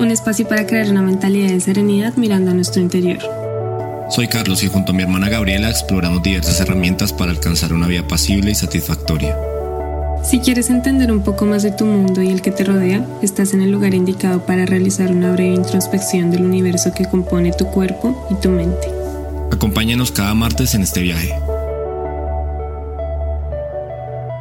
un espacio para crear una mentalidad de serenidad mirando a nuestro interior. Soy Carlos y junto a mi hermana Gabriela exploramos diversas herramientas para alcanzar una vida pasible y satisfactoria. Si quieres entender un poco más de tu mundo y el que te rodea, estás en el lugar indicado para realizar una breve introspección del universo que compone tu cuerpo y tu mente. Acompáñanos cada martes en este viaje.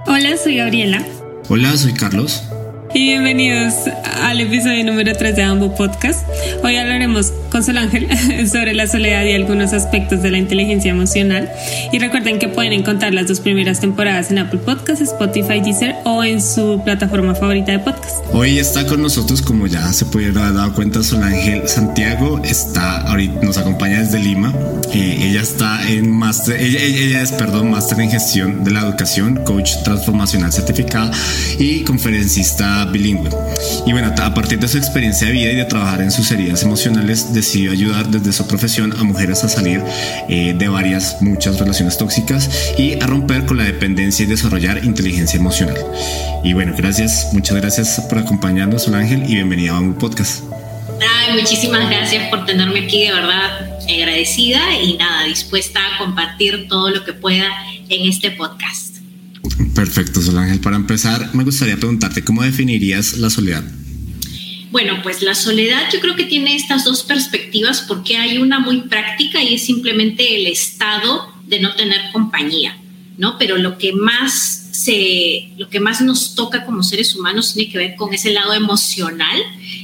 Hola, soy Gabriela. Hola, soy Carlos. Y bienvenidos al episodio número 3 de Ambo Podcast. Hoy hablaremos Sol Ángel sobre la soledad y algunos aspectos de la inteligencia emocional. Y recuerden que pueden encontrar las dos primeras temporadas en Apple Podcasts, Spotify, Deezer o en su plataforma favorita de podcast. Hoy está con nosotros, como ya se pudieron haber dado cuenta, Sol Ángel Santiago está ahorita nos acompaña desde Lima. Eh, ella está en máster, ella, ella, es, perdón, máster en gestión de la educación, coach transformacional certificada y conferencista bilingüe. Y bueno, a partir de su experiencia de vida y de trabajar en sus heridas emocionales, decidió ayudar desde su profesión a mujeres a salir eh, de varias, muchas relaciones tóxicas y a romper con la dependencia y desarrollar inteligencia emocional. Y bueno, gracias, muchas gracias por acompañarnos, Sol Ángel, y bienvenida a un podcast. Ay, muchísimas gracias por tenerme aquí, de verdad agradecida y nada, dispuesta a compartir todo lo que pueda en este podcast. Perfecto, Ángel. Para empezar, me gustaría preguntarte, ¿cómo definirías la soledad? Bueno, pues la soledad yo creo que tiene estas dos perspectivas porque hay una muy práctica y es simplemente el estado de no tener compañía, ¿no? Pero lo que más se, lo que más nos toca como seres humanos tiene que ver con ese lado emocional,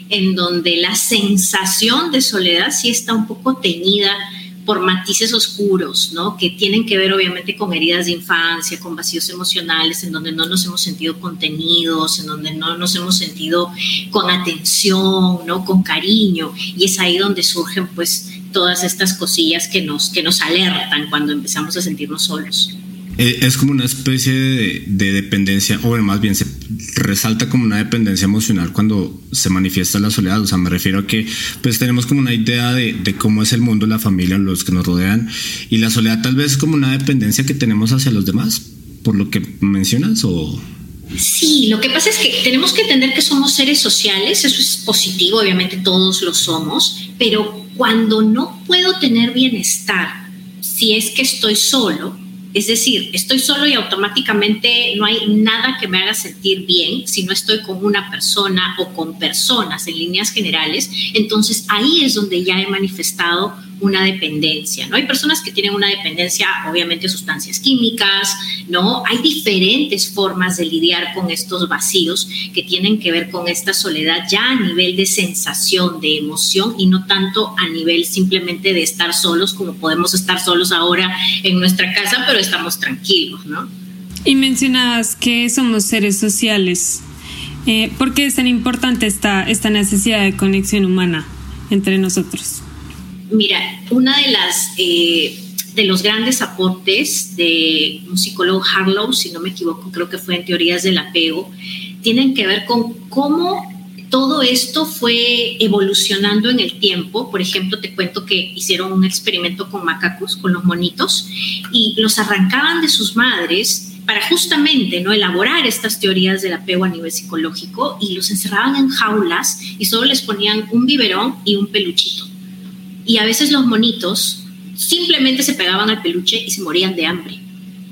en donde la sensación de soledad sí está un poco teñida por matices oscuros, ¿no? Que tienen que ver obviamente con heridas de infancia, con vacíos emocionales, en donde no nos hemos sentido contenidos, en donde no nos hemos sentido con atención, ¿no? Con cariño. Y es ahí donde surgen pues todas estas cosillas que nos, que nos alertan cuando empezamos a sentirnos solos. Eh, es como una especie de, dependencia, o más bien se resalta como una dependencia emocional cuando se manifiesta la soledad. O sea, me refiero a que pues tenemos como una idea de, cómo es el mundo, la familia, los que nos rodean, y la soledad tal vez es como una dependencia que tenemos hacia los demás, por lo que mencionas, o... Sí, lo que pasa es que tenemos que entender que somos seres sociales, eso es positivo, obviamente todos lo somos, pero cuando no puedo tener bienestar, si es que estoy solo, es decir, estoy solo y automáticamente no hay nada que me haga sentir bien si no estoy con una persona o con personas en líneas generales. Entonces ahí es donde ya he manifestado una dependencia, ¿no? Hay personas que tienen una dependencia, obviamente, sustancias químicas, ¿no? Hay diferentes formas de lidiar con estos vacíos que tienen que ver con esta soledad ya a nivel de sensación, de emoción y no tanto a nivel simplemente de estar solos como podemos estar solos ahora en nuestra casa, pero estamos tranquilos, ¿no? Y mencionabas que somos seres sociales. Eh, ¿Por qué es tan importante esta, esta necesidad de conexión humana entre nosotros? Mira, una de las eh, de los grandes aportes de un psicólogo Harlow, si no me equivoco, creo que fue en teorías del apego, tienen que ver con cómo todo esto fue evolucionando en el tiempo. Por ejemplo, te cuento que hicieron un experimento con macacos, con los monitos, y los arrancaban de sus madres para justamente no elaborar estas teorías del apego a nivel psicológico y los encerraban en jaulas y solo les ponían un biberón y un peluchito y a veces los monitos simplemente se pegaban al peluche y se morían de hambre.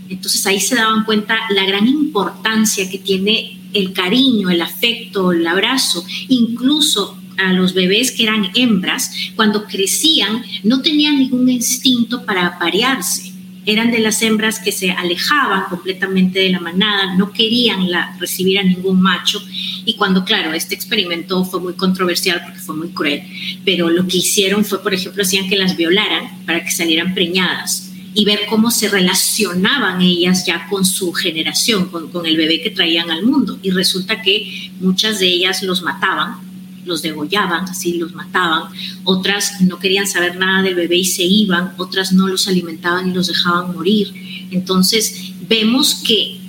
Entonces ahí se daban cuenta la gran importancia que tiene el cariño, el afecto, el abrazo, incluso a los bebés que eran hembras, cuando crecían no tenían ningún instinto para aparearse eran de las hembras que se alejaban completamente de la manada, no querían la, recibir a ningún macho. Y cuando, claro, este experimento fue muy controversial porque fue muy cruel, pero lo que hicieron fue, por ejemplo, hacían que las violaran para que salieran preñadas y ver cómo se relacionaban ellas ya con su generación, con, con el bebé que traían al mundo. Y resulta que muchas de ellas los mataban los degollaban, así los mataban, otras no querían saber nada del bebé y se iban, otras no los alimentaban y los dejaban morir. Entonces vemos que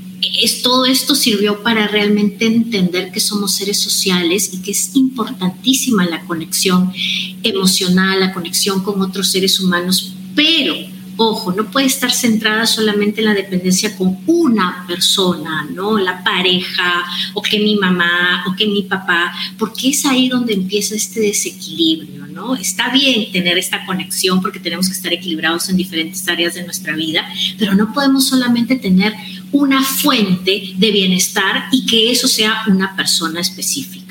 es, todo esto sirvió para realmente entender que somos seres sociales y que es importantísima la conexión emocional, la conexión con otros seres humanos, pero ojo, no puede estar centrada solamente en la dependencia con una persona, ¿no? La pareja, o que mi mamá, o que mi papá, porque es ahí donde empieza este desequilibrio, ¿no? Está bien tener esta conexión porque tenemos que estar equilibrados en diferentes áreas de nuestra vida, pero no podemos solamente tener una fuente de bienestar y que eso sea una persona específica.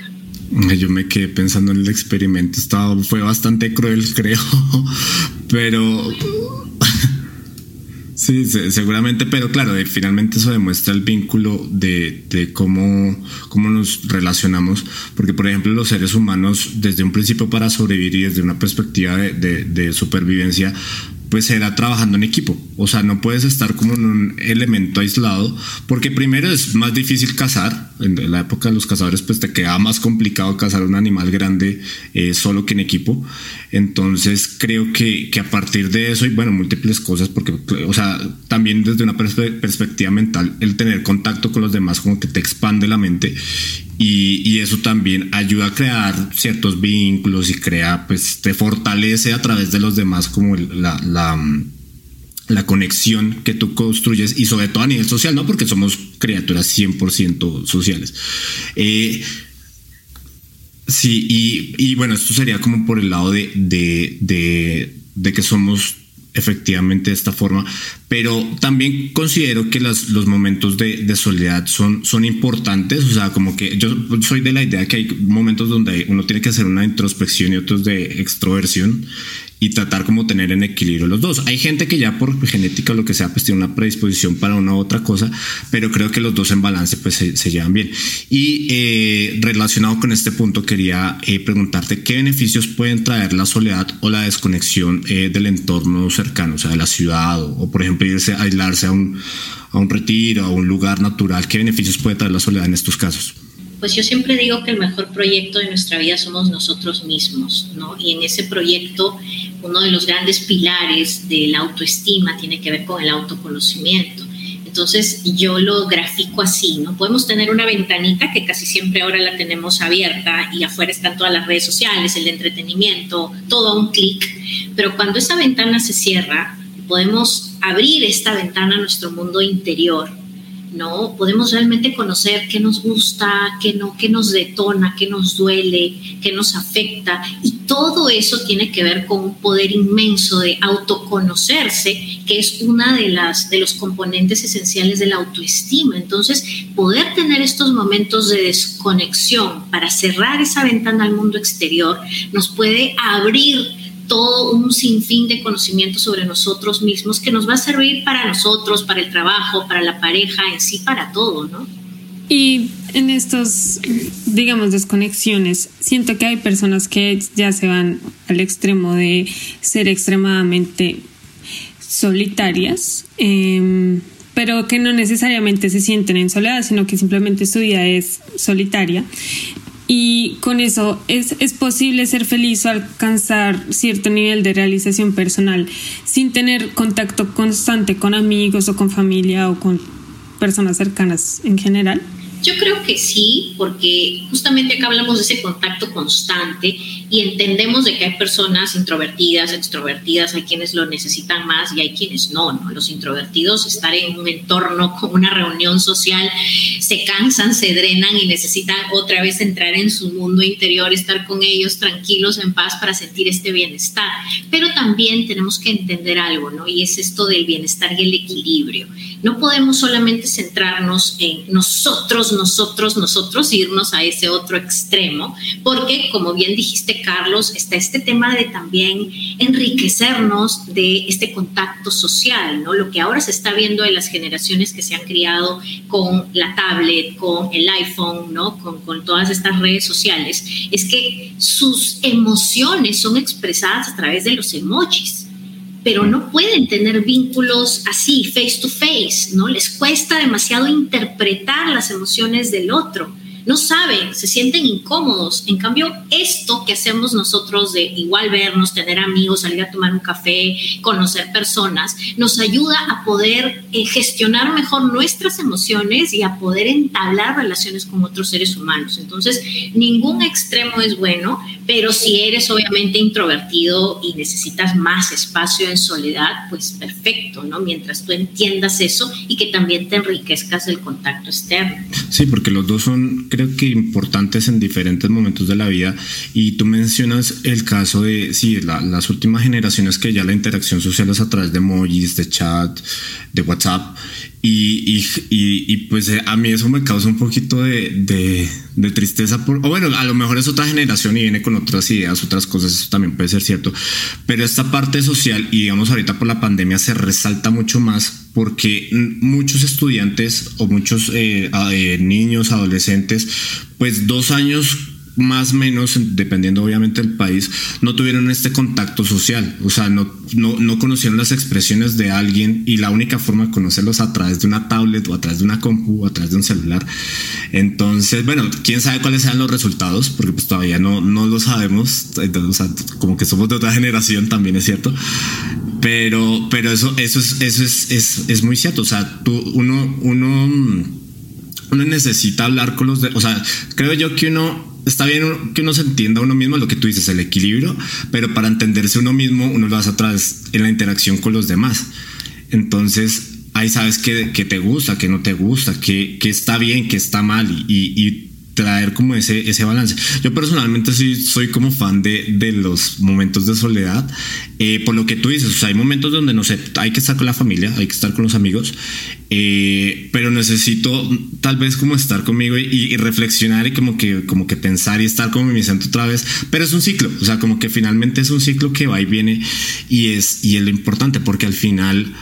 Yo me quedé pensando en el experimento, estaba, fue bastante cruel, creo, pero Sí, seguramente, pero claro, finalmente eso demuestra el vínculo de, de, cómo, cómo nos relacionamos, porque por ejemplo los seres humanos desde un principio para sobrevivir y desde una perspectiva de, de, de supervivencia pues era trabajando en equipo. O sea, no puedes estar como en un elemento aislado, porque primero es más difícil cazar. En la época de los cazadores, pues te queda más complicado cazar un animal grande eh, solo que en equipo. Entonces, creo que, que, a partir de eso, y bueno, múltiples cosas, porque, o sea, también desde una perspectiva mental, el tener contacto con los demás como que te expande la mente y, eso también ayuda a crear ciertos vínculos y crea, pues te fortalece a través de los demás como la, la, conexión que tú construyes y sobre todo a nivel social, ¿no? Porque somos criaturas 100% sociales. Eh, sí, y, bueno, esto sería como por el lado de, de, de que somos efectivamente de esta forma, pero también considero que las, los momentos de, soledad son, son importantes, o sea, como que yo soy de la idea que hay momentos donde uno tiene que hacer una introspección y otros de extroversión, y tratar como tener en equilibrio los dos. Hay gente que ya por genética o lo que sea, pues tiene una predisposición para una u otra cosa, pero creo que los dos en balance pues se, llevan bien. Y eh, relacionado con este punto, quería eh, preguntarte qué beneficios pueden traer la soledad o la desconexión eh, del entorno cercano, o sea, de la ciudad, o, por ejemplo irse a aislarse a un, a un retiro, a un lugar natural. ¿Qué beneficios puede traer la soledad en estos casos? Pues yo siempre digo que el mejor proyecto de nuestra vida somos nosotros mismos, ¿no? Y en ese proyecto uno de los grandes pilares de la autoestima tiene que ver con el autoconocimiento. Entonces yo lo grafico así, ¿no? Podemos tener una ventanita que casi siempre ahora la tenemos abierta y afuera están todas las redes sociales, el entretenimiento, todo a un clic, pero cuando esa ventana se cierra, podemos abrir esta ventana a nuestro mundo interior ¿no? Podemos realmente conocer qué nos gusta, qué no, qué nos detona, qué nos duele, qué nos afecta. Y todo eso tiene que ver con un poder inmenso de autoconocerse, que es una de las de los componentes esenciales de la autoestima. Entonces, poder tener estos momentos de desconexión para cerrar esa ventana al mundo exterior nos puede abrir todo un sinfín de conocimiento sobre nosotros mismos que nos va a servir para nosotros, para el trabajo, para la pareja, en sí, para todo, ¿no? Y en estos, digamos, desconexiones, siento que hay personas que ya se van al extremo de ser extremadamente solitarias, em, pero que no necesariamente se sienten en soledad, sino que simplemente su vida es solitaria y con eso es, es, posible ser feliz o alcanzar cierto nivel de realización personal sin tener contacto constante con amigos o con familia o con personas cercanas en general. Yo creo que sí, porque justamente acá hablamos de ese contacto constante y entendemos de que hay personas introvertidas, extrovertidas, hay quienes lo necesitan más y hay quienes no, ¿no? Los introvertidos estar en un entorno como una reunión social se cansan, se drenan y necesitan otra vez entrar en su mundo interior, estar con ellos tranquilos, en paz para sentir este bienestar. Pero también tenemos que entender algo, ¿no? Y es esto del bienestar y el equilibrio. No podemos solamente centrarnos en nosotros, nosotros, nosotros, irnos a ese otro extremo, porque como bien dijiste, Carlos, está este tema de también enriquecernos de este contacto social, ¿no? Lo que ahora se está viendo en las generaciones que se han criado con la tablet, con el iPhone, ¿no? Con, con todas estas redes sociales, es que sus emociones son expresadas a través de los emojis pero no pueden tener vínculos así, face to face, ¿no? Les cuesta demasiado interpretar las emociones del otro. No saben, se sienten incómodos. En cambio, esto que hacemos nosotros de igual vernos, tener amigos, salir a tomar un café, conocer personas, nos ayuda a poder eh, gestionar mejor nuestras emociones y a poder entablar relaciones con otros seres humanos. Entonces, ningún extremo es bueno, pero si eres obviamente introvertido y necesitas más espacio en soledad, pues perfecto, ¿no? Mientras tú entiendas eso y que también te enriquezcas del contacto externo. Sí, porque los dos son creo que importantes en diferentes momentos de la vida y tú mencionas el caso de, sí, las últimas generaciones que ya la interacción social es a través de emojis, de chat, de WhatsApp y, y, y, pues eh, a mí eso me causa un poquito de, de, tristeza. Por, o bueno, a lo mejor es otra generación y viene con otras ideas, otras cosas, eso también puede ser cierto. Pero esta parte social, y digamos ahorita por la pandemia, se resalta mucho más porque muchos estudiantes o muchos eh, eh, niños, adolescentes, pues dos años más o menos, dependiendo obviamente del país, no tuvieron este contacto social, o sea, no, no, no, conocieron las expresiones de alguien y la única forma de conocerlos a través de una tablet o a través de una compu o a través de un celular. Entonces, bueno, quién sabe cuáles sean los resultados, porque pues todavía no, no lo sabemos, o sea, como que somos de otra generación también es cierto, pero, pero eso, eso, es, eso es, es, es muy cierto, o sea, tú, uno, uno, uno necesita hablar con los de, o sea, creo yo que uno está bien que uno se entienda a uno mismo, lo que tú dices, el equilibrio, pero para entenderse uno mismo, uno lo hace a través en la interacción con los demás. Entonces, ahí sabes que, te gusta, que no te gusta, que, está bien, que está mal y traer como ese, ese balance. Yo personalmente sí soy como fan de, de los momentos de soledad, eh, por lo que tú dices, hay momentos donde no sé, hay que estar con la familia, hay que estar con los amigos, eh, pero necesito tal vez como estar conmigo y, reflexionar y como que, como que pensar y estar como mi centro otra vez, pero es un ciclo, o sea, como que finalmente es un ciclo que va y viene y es, y es lo importante porque al final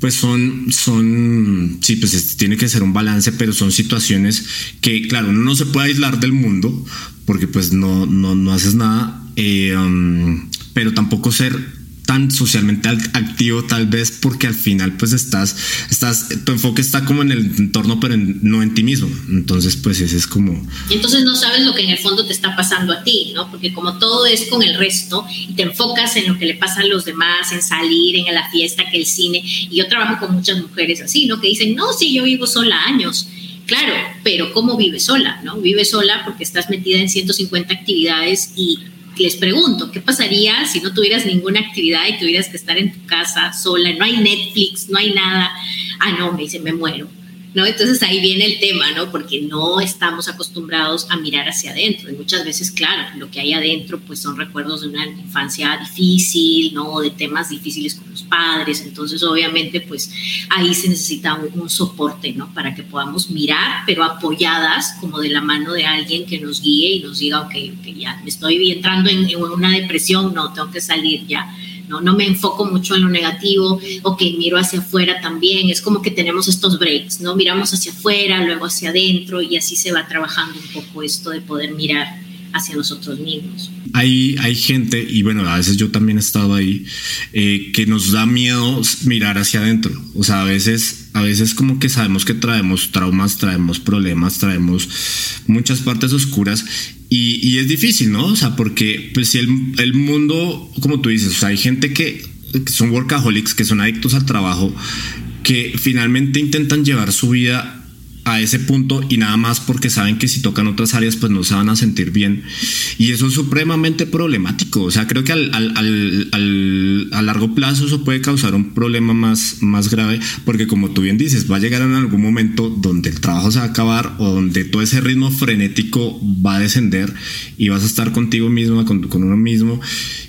pues son, son, sí, pues tiene que ser un balance, pero son situaciones que, claro, uno no se puede aislar del mundo porque pues no, no, no haces nada, eh, um, pero tampoco ser tan socialmente activo tal vez porque al final pues estás, estás, tu enfoque está como en el entorno pero no en ti mismo. Entonces pues ese es como... Entonces no sabes lo que en el fondo te está pasando a ti, ¿no? Porque como todo es con el resto y te enfocas en lo que le pasa a los demás, en salir, en la fiesta, que el cine. Y yo trabajo con muchas mujeres así, ¿no? Que dicen, no, sí, yo vivo sola años. Claro, pero ¿cómo vives sola? ¿No? Vives sola porque estás metida en 150 actividades y les pregunto, ¿qué pasaría si no tuvieras ninguna actividad y tuvieras que estar en tu casa sola? No hay Netflix, no hay nada. Ah, no, me dice, me muero. ¿No? Entonces ahí viene el tema, ¿no? Porque no estamos acostumbrados a mirar hacia adentro. Y muchas veces, claro, lo que hay adentro, pues son recuerdos de una infancia difícil, ¿no? De temas difíciles con los padres. Entonces, obviamente, pues ahí se necesita un, soporte, ¿no? Para que podamos mirar, pero apoyadas como de la mano de alguien que nos guíe y nos diga, ok, ya me estoy entrando en, en una depresión, no, tengo que salir ya ¿no? No me enfoco mucho en lo negativo, o que miro hacia afuera también, es como que tenemos estos breaks, ¿no? Miramos hacia afuera, luego hacia adentro y así se va trabajando un poco esto de poder mirar hacia nosotros mismos. Hay, hay gente, y bueno, a veces yo también he estado ahí, eh, que nos da miedo mirar hacia adentro. O sea, a veces, a veces como que sabemos que traemos traumas, traemos problemas, traemos muchas partes oscuras y, es difícil, ¿no? O sea, porque pues si el, el mundo, como tú dices, o sea, hay gente que, que son workaholics, que son adictos al trabajo, que finalmente intentan llevar su vida a ese punto y nada más porque saben que si tocan otras áreas pues no se van a sentir bien. Y eso es supremamente problemático. O sea creo que al, al, al, a largo plazo eso puede causar un problema más, más grave porque como tú bien dices va a llegar en algún momento donde el trabajo se va a acabar o donde todo ese ritmo frenético va a descender y vas a estar contigo mismo con, con uno mismo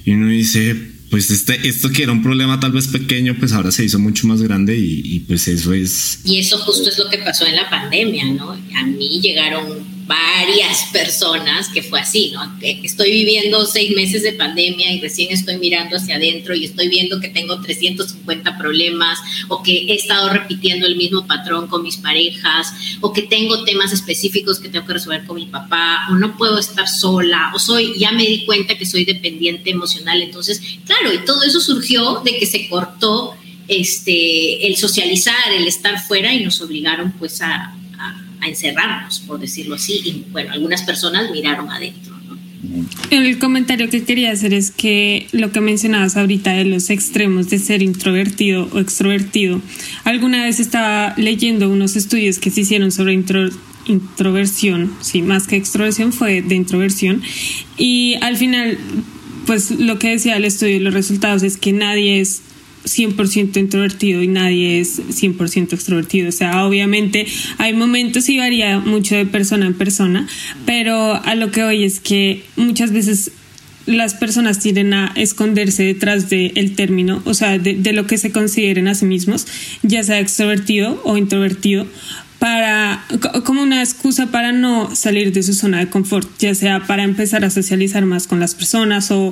y uno dice pues este, esto que era un problema tal vez pequeño, pues ahora se hizo mucho más grande y, y, pues eso es... Y eso justo es lo que pasó en la pandemia, ¿no? A mí llegaron varias personas que fue así, ¿no? Estoy viviendo seis meses de pandemia y recién estoy mirando hacia adentro y estoy viendo que tengo 350 problemas o que he estado repitiendo el mismo patrón con mis parejas o que tengo temas específicos que tengo que resolver con mi papá o no puedo estar sola o soy, ya me di cuenta que soy dependiente emocional. Entonces, claro, y todo eso surgió de que se cortó este, el socializar, el estar fuera y nos obligaron pues a a encerrarnos, por decirlo así, y bueno, algunas personas miraron adentro. El comentario que quería hacer es que lo que mencionabas ahorita de los extremos de ser introvertido o extrovertido, alguna vez estaba leyendo unos estudios que se hicieron sobre introversión, sí, más que extroversión fue de introversión, y al final, pues lo que decía el estudio y los resultados es que nadie es 100% introvertido y nadie es 100% extrovertido. O sea, obviamente hay momentos y varía mucho de persona en persona, pero a lo que hoy es que muchas veces las personas tienden a esconderse detrás del término, o sea, de, de, lo que se consideren a sí mismos, ya sea extrovertido o introvertido, para como una excusa para no salir de su zona de confort, ya sea para empezar a socializar más con las personas o,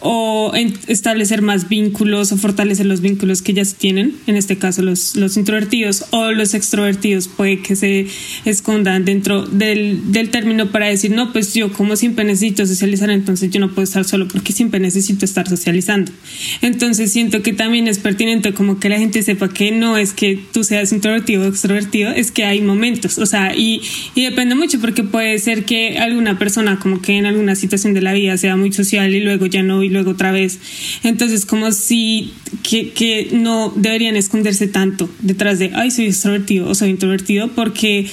o establecer más vínculos o fortalecer los vínculos que ya tienen, en este caso los, los introvertidos o los extrovertidos puede que se escondan dentro del, del, término para decir, no, pues yo como siempre necesito socializar, entonces yo no puedo estar solo porque siempre necesito estar socializando. Entonces siento que también es pertinente como que la gente sepa que no es que tú seas introvertido o extrovertido, es que hay momentos, o sea, y, y depende mucho porque puede ser que alguna persona como que en alguna situación de la vida sea muy social y luego ya no y luego otra vez. Entonces, como si que, no deberían esconderse tanto detrás de, ay, soy extrovertido o soy introvertido, porque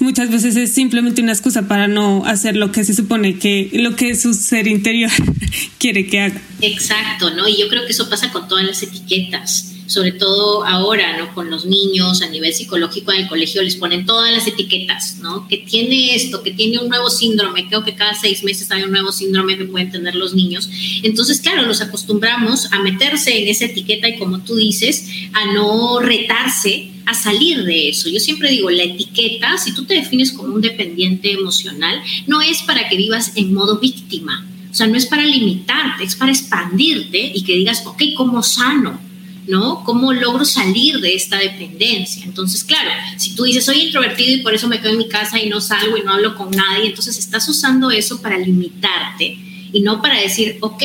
muchas veces es simplemente una excusa para no hacer lo que se supone que lo que su ser interior quiere que haga. Exacto, ¿no? Y yo creo que eso pasa con todas las etiquetas sobre todo ahora, ¿no? Con los niños a nivel psicológico en el colegio les ponen todas las etiquetas, ¿no? Que tiene esto, que tiene un nuevo síndrome, creo que cada seis meses hay un nuevo síndrome que pueden tener los niños. Entonces, claro, los acostumbramos a meterse en esa etiqueta y como tú dices, a no retarse a salir de eso. Yo siempre digo, la etiqueta, si tú te defines como un dependiente emocional, no es para que vivas en modo víctima. O sea, no es para limitarte, es para expandirte y que digas, ok, ¿cómo sano? ¿No? ¿Cómo logro salir de esta dependencia? Entonces, claro, si tú dices, soy introvertido y por eso me quedo en mi casa y no salgo y no hablo con nadie, entonces estás usando eso para limitarte y no para decir, ok,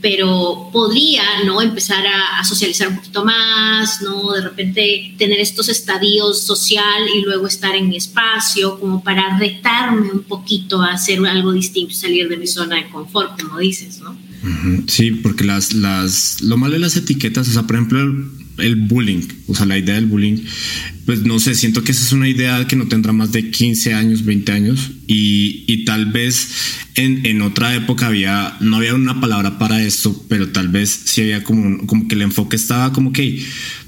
pero podría, ¿no? Empezar a, socializar un poquito más, ¿no? De repente tener estos estadios social y luego estar en mi espacio, como para retarme un poquito a hacer algo distinto, salir de mi zona de confort, como dices, ¿no? Sí, porque las, las, lo malo de las etiquetas, o sea, por ejemplo, el, bullying, o sea, la idea del bullying, pues no sé, siento que esa es una idea que no tendrá más de 15 años, 20 años, y, y tal vez en, en, otra época había, no había una palabra para esto, pero tal vez sí había como, como que el enfoque estaba como que,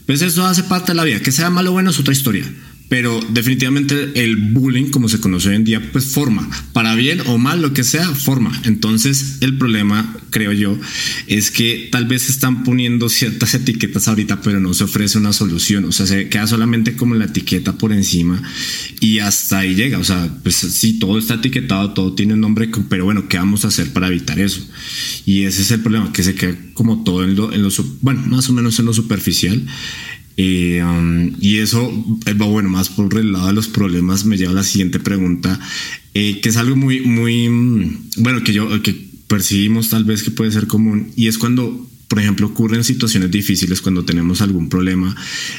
pues eso hace parte de la vida, que sea malo o bueno es otra historia pero definitivamente el bullying, como se conoce hoy en día, pues forma, para bien o mal, lo que sea, forma. Entonces, el problema, creo yo, es que tal vez están poniendo ciertas etiquetas ahorita, pero no se ofrece una solución. O sea, se queda solamente como la etiqueta por encima y hasta ahí llega. O sea, pues sí, todo está etiquetado, todo tiene un nombre, pero bueno, ¿qué vamos a hacer para evitar eso? Y ese es el problema, que se queda como todo en lo, en lo bueno, más o menos en lo superficial eh, um, y eso, eh, bueno, más por el lado de los problemas, me lleva a la siguiente pregunta, eh, que es algo muy, muy, mm, bueno, que yo, que percibimos tal vez que puede ser común, y es cuando, por ejemplo, ocurren situaciones difíciles, cuando tenemos algún problema.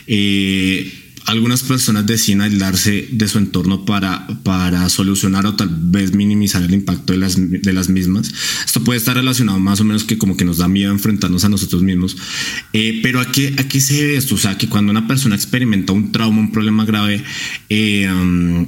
Eh, algunas personas deciden aislarse de su entorno para, para solucionar o tal vez minimizar el impacto de las, de las mismas. Esto puede estar relacionado más o menos que como que nos da miedo enfrentarnos a nosotros mismos. Eh, pero ¿a qué, ¿a qué se debe esto? O sea, que cuando una persona experimenta un trauma, un problema grave, eh, um,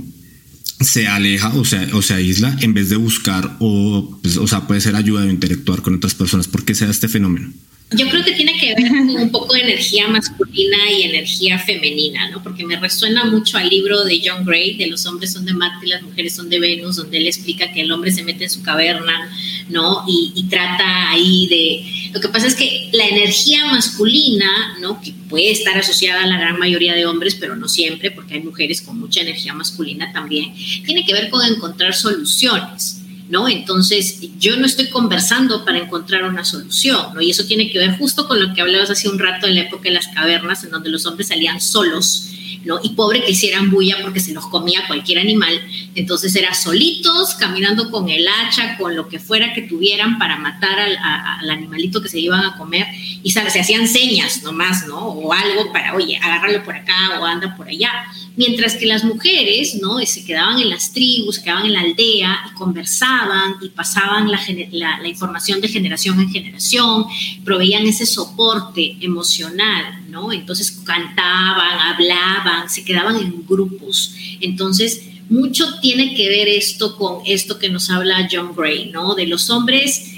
se aleja o sea, o se aísla en vez de buscar o, pues, o sea, puede ser ayuda o interactuar con otras personas. ¿Por qué se da este fenómeno? Yo creo que tiene que ver con un poco de energía masculina y energía femenina, ¿no? Porque me resuena mucho al libro de John Gray, de los hombres son de Marte y las mujeres son de Venus, donde él explica que el hombre se mete en su caverna, ¿no? Y, y trata ahí de... Lo que pasa es que la energía masculina, ¿no? Que puede estar asociada a la gran mayoría de hombres, pero no siempre, porque hay mujeres con mucha energía masculina también, tiene que ver con encontrar soluciones. ¿No? Entonces, yo no estoy conversando para encontrar una solución, ¿no? Y eso tiene que ver justo con lo que hablabas hace un rato en la época de las cavernas, en donde los hombres salían solos, ¿no? Y pobre que hicieran bulla porque se los comía cualquier animal. Entonces, era solitos, caminando con el hacha, con lo que fuera que tuvieran para matar al, al animalito que se iban a comer. Y se hacían señas nomás, ¿no? O algo para, oye, agárralo por acá o anda por allá Mientras que las mujeres, ¿no? Se quedaban en las tribus, se quedaban en la aldea y conversaban y pasaban la, la, información de generación en generación, proveían ese soporte emocional, ¿no? Entonces cantaban, hablaban, se quedaban en grupos. Entonces, mucho tiene que ver esto con esto que nos habla John Gray, ¿no? De los hombres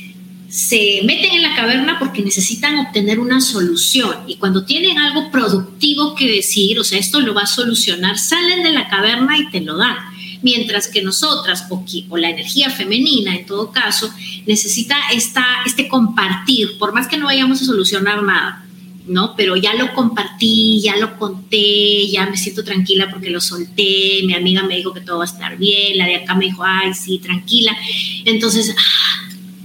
se meten en la caverna porque necesitan obtener una solución y cuando tienen algo productivo que decir, o sea, esto lo va a solucionar, salen de la caverna y te lo dan. Mientras que nosotras, o, la energía femenina en todo caso, necesita esta, este compartir, por más que no vayamos a solucionar nada, ¿no? Pero ya lo compartí, ya lo conté, ya me siento tranquila porque lo solté, mi amiga me dijo que todo va a estar bien, la de acá me dijo, ay, sí, tranquila. Entonces, ah,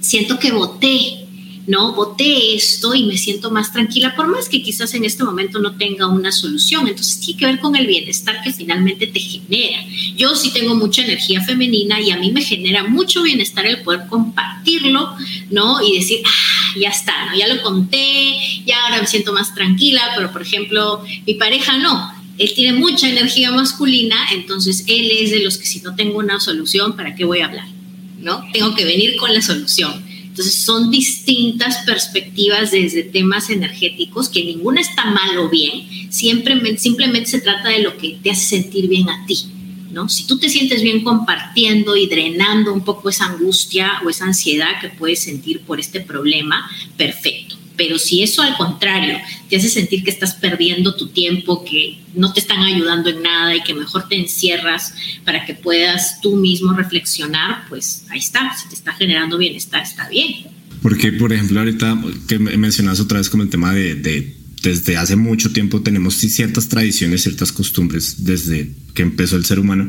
siento que voté, ¿no? Voté esto y me siento más tranquila, por más que quizás en este momento no tenga una solución. Entonces tiene que ver con el bienestar que finalmente te genera. Yo sí tengo mucha energía femenina y a mí me genera mucho bienestar el poder compartirlo, ¿no? Y decir, ah, ya está, ¿no? Ya lo conté, ya ahora me siento más tranquila, pero por ejemplo, mi pareja no. Él tiene mucha energía masculina, entonces él es de los que si no tengo una solución, ¿para qué voy a hablar? ¿No? Tengo que venir con la solución. Entonces son distintas perspectivas desde temas energéticos, que ninguna está mal o bien, siempre, simplemente se trata de lo que te hace sentir bien a ti. ¿no? Si tú te sientes bien compartiendo y drenando un poco esa angustia o esa ansiedad que puedes sentir por este problema, perfecto. Pero si eso al contrario te hace sentir que estás perdiendo tu tiempo, que no te están ayudando en nada y que mejor te encierras para que puedas tú mismo reflexionar, pues ahí está, si te está generando bienestar, está bien. Porque, por ejemplo, ahorita que mencionas otra vez como el tema de, de desde hace mucho tiempo tenemos ciertas tradiciones, ciertas costumbres desde que empezó el ser humano.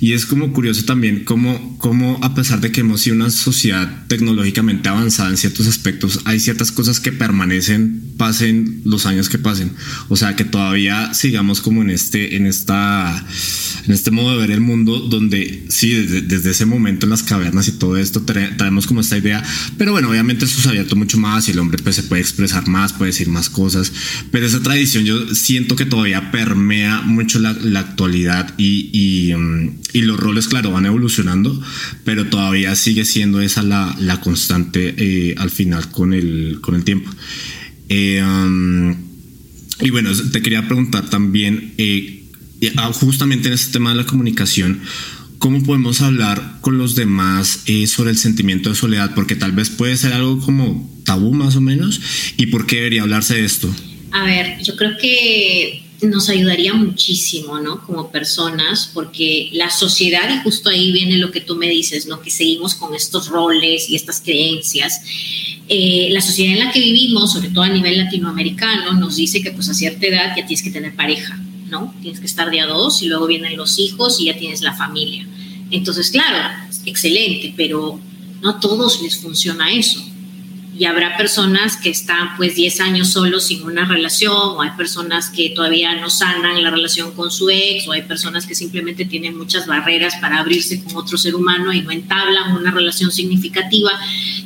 Y es como curioso también cómo, cómo a pesar de que hemos sido una sociedad tecnológicamente avanzada en ciertos aspectos, hay ciertas cosas que permanecen, pasen los años que pasen. O sea, que todavía sigamos como en este, en esta, en este modo de ver el mundo donde sí, desde, ese momento en las cavernas y todo esto traemos como esta idea. Pero bueno, obviamente esto se ha abierto mucho más y el hombre pues se puede expresar más, puede decir más cosas. Pero esa tradición yo siento que todavía permea mucho la, la actualidad Mm, y, los roles, claro, van evolucionando, pero todavía sigue siendo esa la, constante eh, al final con el, con el tiempo. Eh, um, y bueno, te quería preguntar también, eh, ah, justamente en este tema de la comunicación, ¿cómo podemos hablar con los demás sobre el sentimiento de soledad? Porque tal vez puede ser algo como tabú más o menos. ¿Y por qué debería hablarse de esto? A ver, yo creo que nos ayudaría muchísimo, ¿no? Como personas, porque la sociedad, y justo ahí viene lo que tú me dices, ¿no? Que seguimos con estos roles y estas creencias. Eh, la sociedad en la que vivimos, sobre todo a nivel latinoamericano, nos dice que pues a cierta edad ya tienes que tener pareja, ¿no? Tienes que estar de a dos y luego vienen los hijos y ya tienes la familia. Entonces, claro, excelente, pero no a todos les funciona eso y habrá personas que están pues 10 años solos sin una relación, o hay personas que todavía no sanan la relación con su ex, o hay personas que simplemente tienen muchas barreras para abrirse con otro ser humano y no entablan una relación significativa,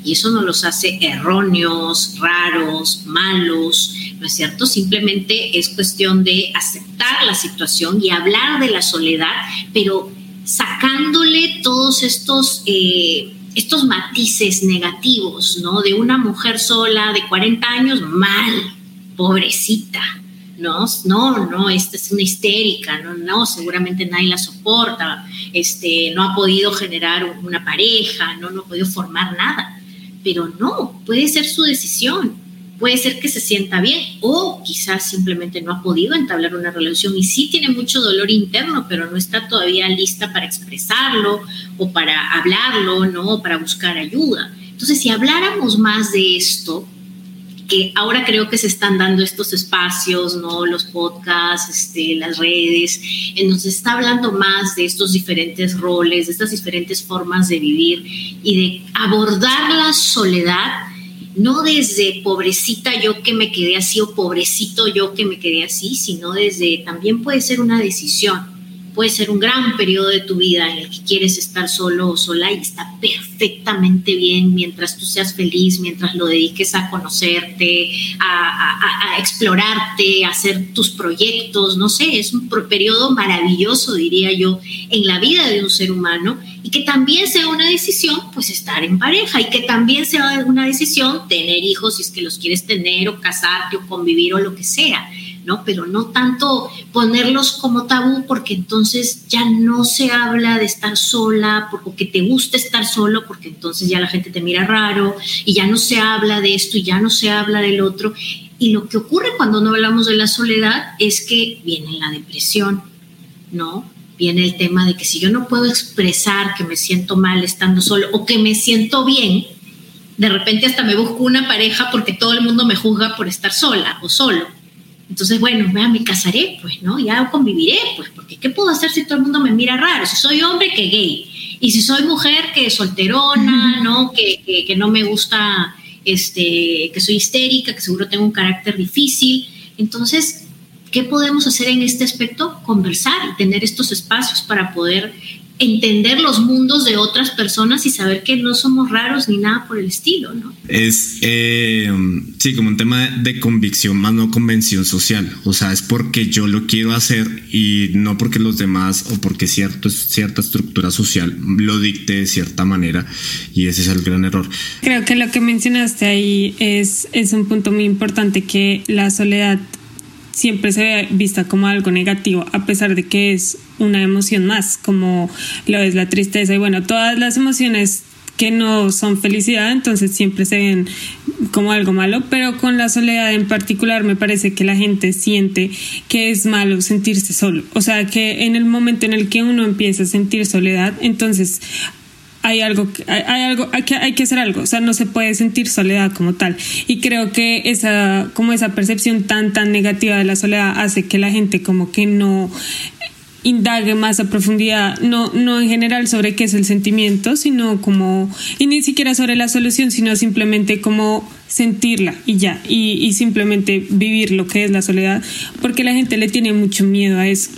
y eso no los hace erróneos, raros, malos, ¿no es cierto? Simplemente es cuestión de aceptar la situación y hablar de la soledad, pero sacándole todos estos... Eh, estos matices negativos, ¿no? De una mujer sola de 40 años, mal, pobrecita, ¿no? No, no, esta es una histérica, no, no, seguramente nadie la soporta, este, no ha podido generar una pareja, no, no ha podido formar nada, pero no, puede ser su decisión, puede ser que se sienta bien o quizás simplemente no ha podido entablar una relación y sí tiene mucho dolor interno, pero no está todavía lista para expresarlo o para hablarlo, ¿no? Para buscar ayuda. Entonces, si habláramos más de esto, que ahora creo que se están dando estos espacios, ¿no? Los podcasts, este, las redes, en donde se está hablando más de estos diferentes roles, de estas diferentes formas de vivir y de abordar la soledad no desde pobrecita yo que me quedé así o pobrecito yo que me quedé así, sino desde también puede ser una decisión, puede ser un gran periodo de tu vida en el que quieres estar solo o sola y está perfectamente bien mientras tú seas feliz, mientras lo dediques a conocerte, a, explorarte, a hacer tus proyectos, no sé, es un periodo maravilloso, diría yo, en la vida de un ser humano y que también sea una decisión, pues estar en pareja y que también sea una decisión tener hijos si es que los quieres tener o casarte o convivir o lo que sea. ¿No? Pero no tanto ponerlos como tabú porque entonces ya no se habla de estar sola porque te gusta estar solo porque entonces ya la gente te mira raro y ya no se habla de esto y ya no se habla del otro. Y lo que ocurre cuando no hablamos de la soledad es que viene la depresión, ¿no? Viene el tema de que si yo no puedo expresar que me siento mal estando solo o que me siento bien, de repente hasta me busco una pareja porque todo el mundo me juzga por estar sola o solo. Entonces, bueno, me casaré, pues, ¿no? Ya conviviré, pues, porque ¿qué puedo hacer si todo el mundo me mira raro? Si soy hombre, que gay. Y si soy mujer, que solterona, ¿no? Que, que, no me gusta, este, que soy histérica, que seguro tengo un carácter difícil. Entonces, ¿qué podemos hacer en este aspecto? Conversar, tener estos espacios para poder entender los mundos de otras personas y saber que no somos raros ni nada por el estilo, ¿no? Es, eh, sí, como un tema de convicción más no convención social, o sea, es porque yo lo quiero hacer y no porque los demás o porque cierto, cierta estructura social lo dicte de cierta manera y ese es el gran error. Creo que lo que mencionaste ahí es, es un punto muy importante que la soledad siempre se ve vista como algo negativo, a pesar de que es una emoción más, como lo es la tristeza. Y bueno, todas las emociones que no son felicidad, entonces siempre se ven como algo malo, pero con la soledad en particular me parece que la gente siente que es malo sentirse solo, o sea que en el momento en el que uno empieza a sentir soledad, entonces hay algo, hay, algo, hay que, hay que hacer algo, o sea, no se puede sentir soledad como tal. Y creo que esa, como esa percepción tan, tan negativa de la soledad hace que la gente como que no indague más a profundidad, no, no en general sobre qué es el sentimiento, sino como, y ni siquiera sobre la solución, sino simplemente como sentirla y ya, y, y simplemente vivir lo que es la soledad, porque la gente le tiene mucho miedo a eso.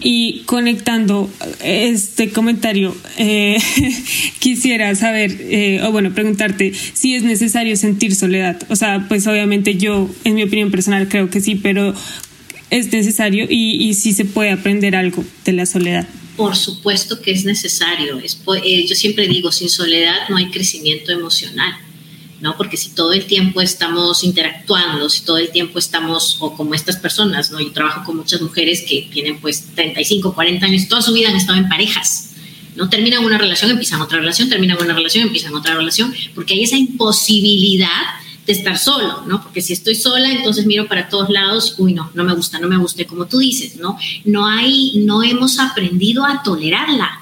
Y conectando este comentario, eh, quisiera saber, eh, o bueno, preguntarte si es necesario sentir soledad. O sea, pues obviamente yo, en mi opinión personal, creo que sí, pero es necesario y, y si se puede aprender algo de la soledad. Por supuesto que es necesario. Es, eh, yo siempre digo, sin soledad no hay crecimiento emocional ¿no? Porque si todo el tiempo estamos interactuando, si todo el tiempo estamos, o como estas personas, ¿no? Yo trabajo con muchas mujeres que tienen pues 35, 40 años toda su vida han estado en parejas, ¿no? Terminan una relación, empiezan otra relación, terminan una relación, empiezan otra relación, porque hay esa imposibilidad de estar solo, ¿no? Porque si estoy sola, entonces miro para todos lados, uy, no, no me gusta, no me gusta, como tú dices, ¿no? No hay, no hemos aprendido a tolerarla,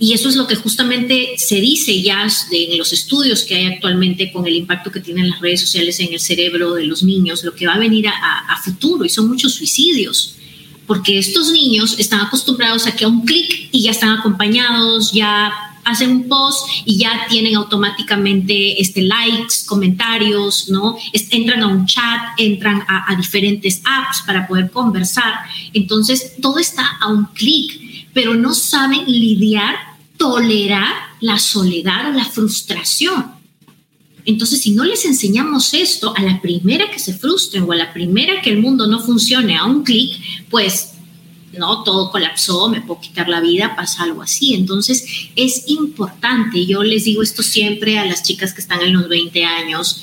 y eso es lo que justamente se dice ya en los estudios que hay actualmente con el impacto que tienen las redes sociales en el cerebro de los niños, lo que va a venir a, futuro, y son muchos suicidios, porque estos niños están acostumbrados a que a un clic y ya están acompañados, ya hacen un post y ya tienen automáticamente este, likes, comentarios, ¿no? entran a un chat, entran a, a diferentes apps para poder conversar. Entonces, todo está a un clic pero no saben lidiar, tolerar la soledad o la frustración. Entonces, si no les enseñamos esto, a la primera que se frustren o a la primera que el mundo no funcione a un clic, pues no, todo colapsó, me puedo quitar la vida, pasa algo así. Entonces, es importante, yo les digo esto siempre a las chicas que están en los 20 años,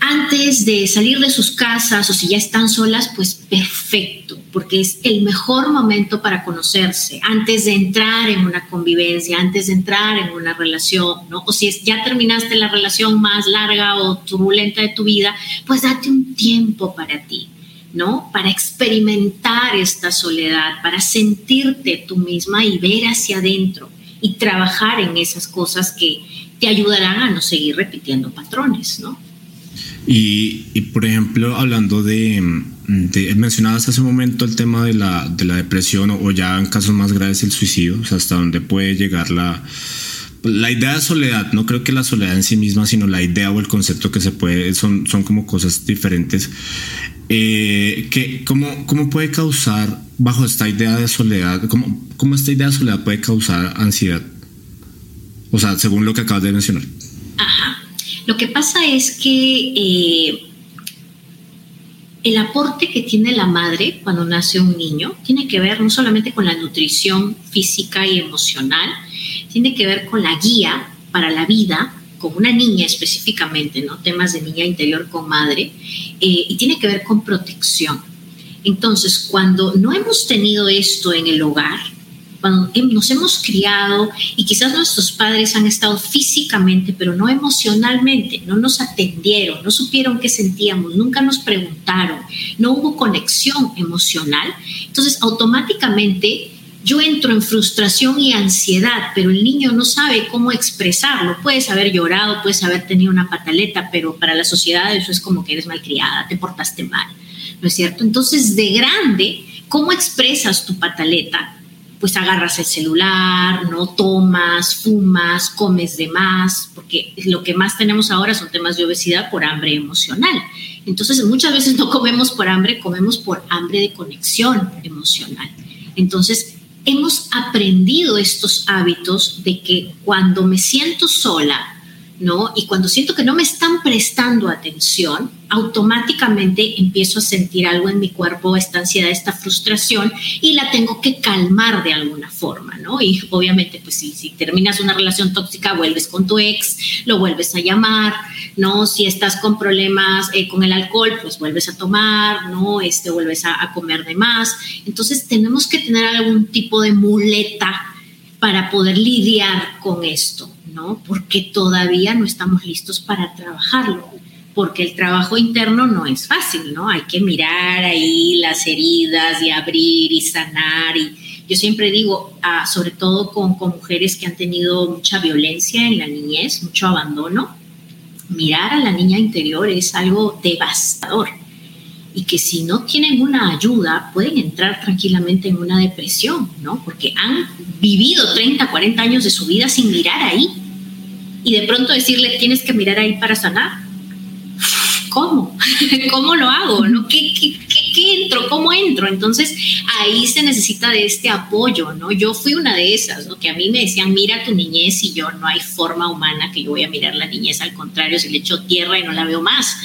antes de salir de sus casas o si ya están solas, pues perfecto, porque es el mejor momento para conocerse, antes de entrar en una convivencia, antes de entrar en una relación, ¿no? O si ya terminaste la relación más larga o turbulenta de tu vida, pues date un tiempo para ti, ¿no? Para experimentar esta soledad, para sentirte tú misma y ver hacia adentro y trabajar en esas cosas que te ayudarán a no seguir repitiendo patrones, ¿no? Y, por ejemplo, hablando de, mencionabas hace un momento el tema de la, de la depresión o, ya en casos más graves el suicidio, o sea, hasta dónde puede llegar la, la idea de soledad. No creo que la soledad en sí misma, sino la idea o el concepto que se puede, son, son como cosas diferentes. Eh, que, ¿cómo, ¿Cómo puede causar bajo esta idea de soledad, cómo, cómo esta idea de soledad puede causar ansiedad. O sea, según lo que acabas de mencionar. Ajá. Lo que pasa es que eh, el aporte que tiene la madre cuando nace un niño tiene que ver no solamente con la nutrición física y emocional, tiene que ver con la guía para la vida, con una niña específicamente, ¿no? Temas de niña interior con madre, eh, y tiene que ver con protección. Entonces, cuando no hemos tenido esto en el hogar, cuando nos hemos criado y quizás nuestros padres han estado físicamente, pero no emocionalmente, no nos atendieron, no supieron qué sentíamos, nunca nos preguntaron, no hubo conexión emocional, entonces automáticamente yo entro en frustración y ansiedad, pero el niño no sabe cómo expresarlo. Puedes haber llorado, puedes haber tenido una pataleta, pero para la sociedad eso es como que eres malcriada, te portaste mal, ¿no es cierto? Entonces, de grande, ¿cómo expresas tu pataleta? Pues agarras el celular, no tomas, fumas, comes de más, porque lo que más tenemos ahora son temas de obesidad por hambre emocional. Entonces, muchas veces no comemos por hambre, comemos por hambre de conexión emocional. Entonces, hemos aprendido estos hábitos de que cuando me siento sola, ¿no? Y cuando siento que no me están prestando atención, automáticamente empiezo a sentir algo en mi cuerpo, esta ansiedad, esta frustración, y la tengo que calmar de alguna forma, ¿no? Y obviamente, pues si, terminas una relación tóxica, vuelves con tu ex, lo vuelves a llamar, ¿no? Si estás con problemas eh, con el alcohol, pues vuelves a tomar, ¿no? Este, vuelves a, a comer de más. Entonces tenemos que tener algún tipo de muleta para poder lidiar con esto, ¿no? Porque todavía no estamos listos para trabajarlo porque el trabajo interno no es fácil, ¿no? Hay que mirar ahí las heridas y abrir y sanar. Y yo siempre digo, ah, sobre todo con, con mujeres que han tenido mucha violencia en la niñez, mucho abandono, mirar a la niña interior es algo devastador y que si no tienen una ayuda pueden entrar tranquilamente en una depresión, ¿no? Porque han vivido 30, 40 años de su vida sin mirar ahí y de pronto decirle tienes que mirar ahí para sanar ¿cómo? ¿Cómo lo hago? ¿No? ¿Qué, qué, qué, entro? ¿Cómo entro? Entonces ahí se necesita de este apoyo, ¿no? Yo fui una de esas. Que a mí me decían, mira tu niñez y yo no hay forma humana que yo voy a mirar la niñez, al contrario, si le echo tierra y no la veo más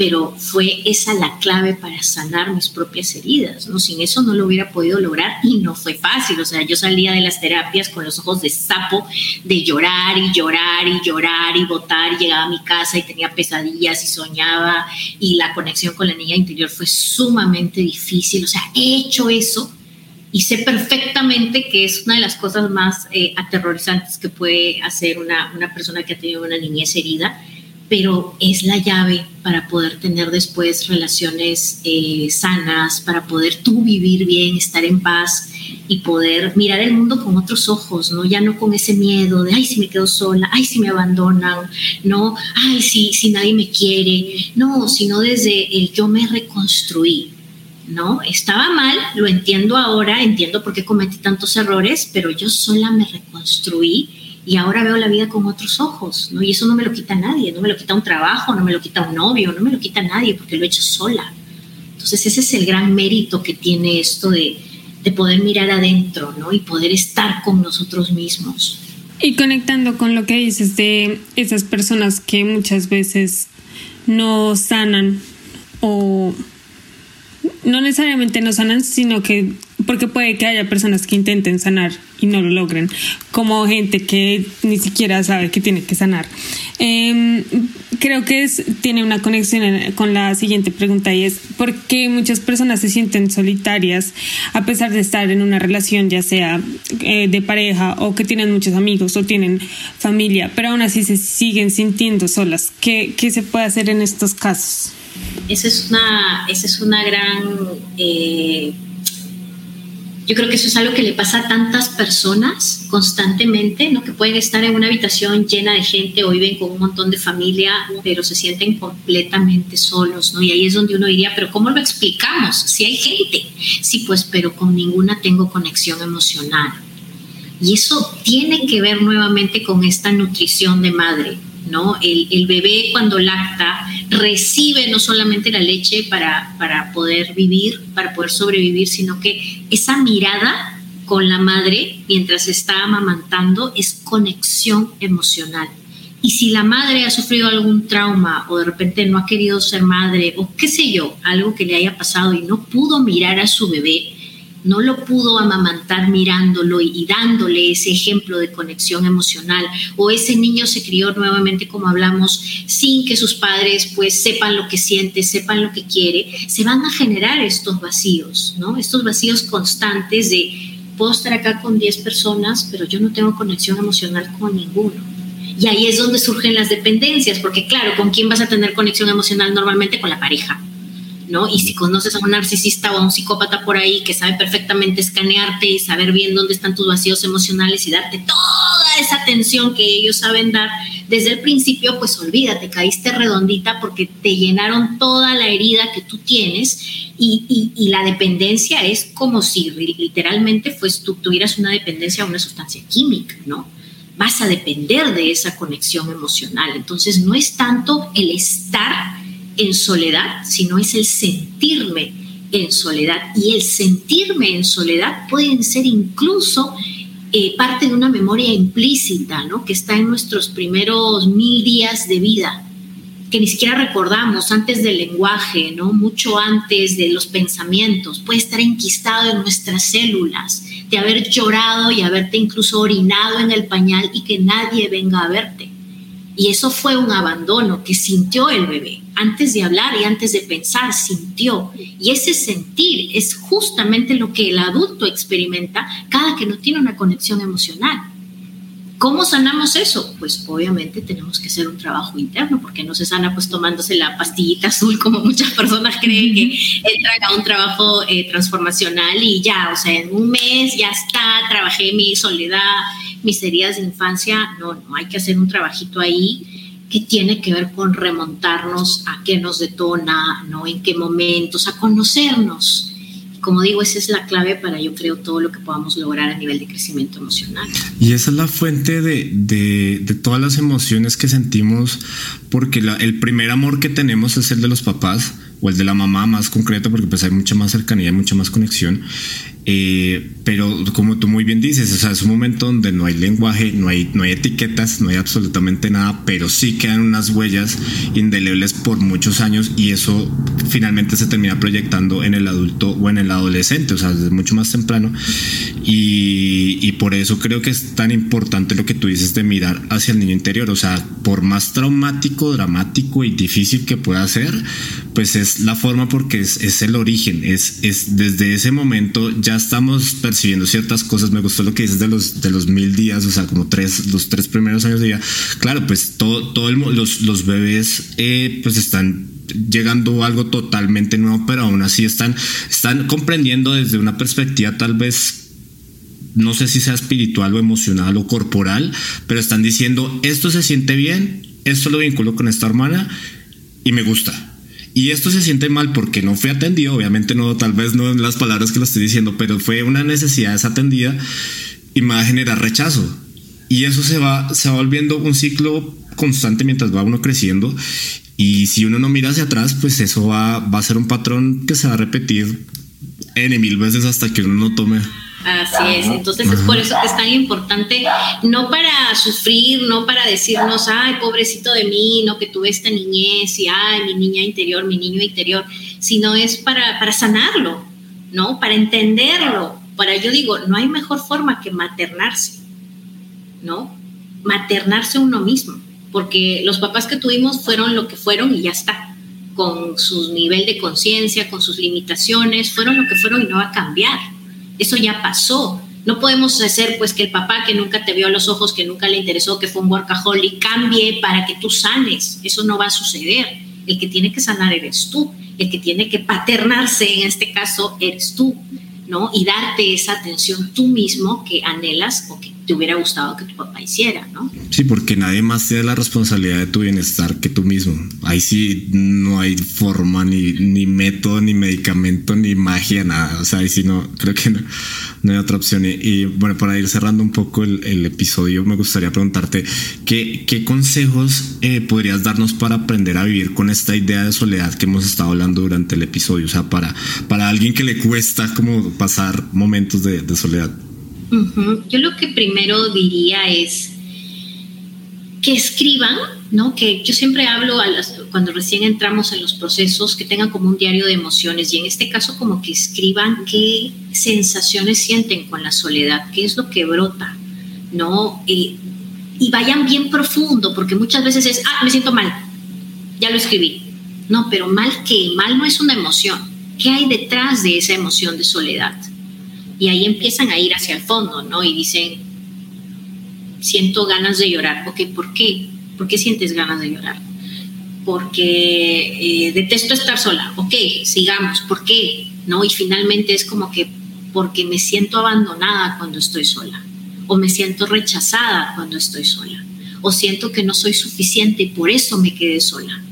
pero fue esa la clave para sanar mis propias heridas, ¿no? Sin eso no lo hubiera podido lograr y no fue fácil, o sea, yo salía de las terapias con los ojos de sapo, de llorar y llorar y llorar y votar, y llegaba a mi casa y tenía pesadillas y soñaba y la conexión con la niña interior fue sumamente difícil, o sea, he hecho eso y sé perfectamente que es una de las cosas más eh, aterrorizantes que puede hacer una, una persona que ha tenido una niñez herida pero es la llave para poder tener después relaciones eh, sanas, para poder tú vivir bien, estar en paz y poder mirar el mundo con otros ojos, ¿no? Ya no con ese miedo de, ay, si me quedo sola, ay, si me abandonan, ¿no? Ay, si, si nadie me quiere, no, sino desde el yo me reconstruí, ¿no? Estaba mal, lo entiendo ahora, entiendo por qué cometí tantos errores, pero yo sola me reconstruí y ahora veo la vida con otros ojos, ¿no? Y eso no me lo quita nadie, no me lo quita un trabajo, no me lo quita un novio, no me lo quita nadie porque lo he hecho sola. Entonces ese es el gran mérito que tiene esto de, de poder mirar adentro, ¿no? Y poder estar con nosotros mismos. Y conectando con lo que dices de esas personas que muchas veces no sanan o no necesariamente no sanan, sino que porque puede que haya personas que intenten sanar y no lo logren, como gente que ni siquiera sabe que tiene que sanar. Eh, creo que es, tiene una conexión con la siguiente pregunta y es ¿por qué muchas personas se sienten solitarias a pesar de estar en una relación ya sea eh, de pareja o que tienen muchos amigos o tienen familia, pero aún así se siguen sintiendo solas? ¿Qué, qué se puede hacer en estos casos? Esa es una, esa es una gran... Eh yo creo que eso es algo que le pasa a tantas personas constantemente, ¿no? Que pueden estar en una habitación llena de gente o viven con un montón de familia, pero se sienten completamente solos, ¿no? Y ahí es donde uno diría, pero ¿cómo lo explicamos? Si hay gente, sí, pues, pero con ninguna tengo conexión emocional. Y eso tiene que ver nuevamente con esta nutrición de madre, ¿no? El, bebé cuando lacta recibe no solamente la leche para, para poder vivir, para poder sobrevivir, sino que esa mirada con la madre mientras está amamantando es conexión emocional. Y si la madre ha sufrido algún trauma o de repente no ha querido ser madre o qué sé yo, algo que le haya pasado y no pudo mirar a su bebé, no lo pudo amamantar mirándolo y, dándole ese ejemplo de conexión emocional o ese niño se crió nuevamente como hablamos sin que sus padres pues sepan lo que siente, sepan lo que quiere, se van a generar estos vacíos, ¿no? Estos vacíos constantes de puedo estar acá con 10 personas, pero yo no tengo conexión emocional con ninguno. Y ahí es donde surgen las dependencias, porque claro, ¿con quién vas a tener conexión emocional normalmente? Con la pareja ¿no? Y si conoces a un narcisista o a un psicópata por ahí que sabe perfectamente escanearte y saber bien dónde están tus vacíos emocionales y darte toda esa atención que ellos saben dar desde el principio, pues olvídate, caíste redondita porque te llenaron toda la herida que tú tienes y, y, la dependencia es como si literalmente pues, tú tuvieras una dependencia a una sustancia química, ¿no? Vas a depender de esa conexión emocional. Entonces no es tanto el estar en soledad, sino es el sentirme en soledad. Y el sentirme en soledad pueden ser incluso eh, parte de una memoria implícita, ¿no? Que está en nuestros primeros mil días de vida, que ni siquiera recordamos antes del lenguaje, ¿no? Mucho antes de los pensamientos. Puede estar enquistado en nuestras células, de haber llorado y haberte incluso orinado en el pañal y que nadie venga a verte. Y eso fue un abandono que sintió el bebé. Antes de hablar y antes de pensar, sintió. Y ese sentir es justamente lo que el adulto experimenta cada que no tiene una conexión emocional. ¿Cómo sanamos eso? Pues obviamente tenemos que hacer un trabajo interno, porque no se sana pues tomándose la pastillita azul como muchas personas creen que entran a un trabajo eh, transformacional y ya, o sea, en un mes ya está, trabajé mi soledad, mis heridas de infancia, no, no, hay que hacer un trabajito ahí que tiene que ver con remontarnos a qué nos detona, ¿no? En qué momentos, a conocernos. Como digo, esa es la clave para, yo creo, todo lo que podamos lograr a nivel de crecimiento emocional. Y esa es la fuente de, de, todas las emociones que sentimos, porque el primer amor que tenemos es el de los papás o el de la mamá más concreto, porque pues hay mucha más cercanía, mucha más conexión. Eh, pero como tú muy bien dices, o sea, es un momento donde no hay lenguaje, no hay, no hay etiquetas, no hay absolutamente nada, pero sí quedan unas huellas indelebles por muchos años y eso finalmente se termina proyectando en el adulto o en el adolescente, o sea, desde mucho más temprano. Y, y por eso creo que es tan importante lo que tú dices de mirar hacia el niño interior, o sea, por más traumático, dramático y difícil que pueda ser, pues es la forma porque es, es el origen, es, es desde ese momento ya estamos percibiendo ciertas cosas. Me gustó lo que dices de los, de los mil días, o sea, como tres, los tres primeros años de vida. Claro, pues todo, todo el, los, los bebés eh, pues están llegando a algo totalmente nuevo, pero aún así están, están comprendiendo desde una perspectiva tal vez no sé si sea espiritual o emocional o corporal, pero están diciendo, esto se siente bien, esto lo vinculo con esta hermana y me gusta. Y esto se siente mal porque no fue atendido, obviamente no, tal vez no en las palabras que lo estoy diciendo, pero fue una necesidad desatendida y me va a generar rechazo. Y eso se va, se va volviendo un ciclo constante mientras va uno creciendo. Y si uno no mira hacia atrás, pues eso va, va a ser un patrón que se va a repetir N mil veces hasta que uno no tome Así es, entonces es por eso que es tan importante, no para sufrir, no para decirnos, ay, pobrecito de mí, no que tuve esta niñez y, ay, mi niña interior, mi niño interior, sino es para, para sanarlo, ¿no? Para entenderlo, para, yo digo, no hay mejor forma que maternarse, ¿no? Maternarse uno mismo, porque los papás que tuvimos fueron lo que fueron y ya está, con su nivel de conciencia, con sus limitaciones, fueron lo que fueron y no va a cambiar eso ya pasó. No podemos hacer pues que el papá que nunca te vio a los ojos, que nunca le interesó, que fue un workaholic, cambie para que tú sanes. Eso no va a suceder. El que tiene que sanar eres tú. El que tiene que paternarse en este caso eres tú, ¿no? Y darte esa atención tú mismo que anhelas o que te hubiera gustado que tu papá hiciera, ¿no? Sí, porque nadie más tiene la responsabilidad de tu bienestar que tú mismo. Ahí sí no hay forma, ni, ni método, ni medicamento, ni magia, nada. O sea, ahí sí no, creo que no, hay otra opción. Y, bueno, para ir cerrando un poco el, episodio, me gustaría preguntarte, ¿qué, consejos eh, podrías darnos para aprender a vivir con esta idea de soledad que hemos estado hablando durante el episodio? O sea, para, para alguien que le cuesta como pasar momentos de soledad. Yo lo que primero diría es que escriban, ¿no? Que yo siempre hablo a las, cuando recién entramos en los procesos, que tengan como un diario de emociones y en este caso como que escriban qué sensaciones sienten con la soledad, qué es lo que brota, ¿no? y vayan bien profundo, porque muchas veces es, ah, me siento mal, ya lo escribí. No, pero mal que mal no es una emoción. ¿Qué hay detrás de esa emoción de soledad? Y ahí empiezan a ir hacia el fondo, ¿no? Y dicen, siento ganas de llorar. Ok, ¿por qué? ¿Por qué sientes ganas de llorar? Porque eh, detesto estar sola. Ok, sigamos. ¿Por qué? ¿No? Y finalmente es como que porque me siento abandonada cuando estoy sola. O me siento rechazada cuando estoy sola. O siento que no soy suficiente y por eso me quedé sola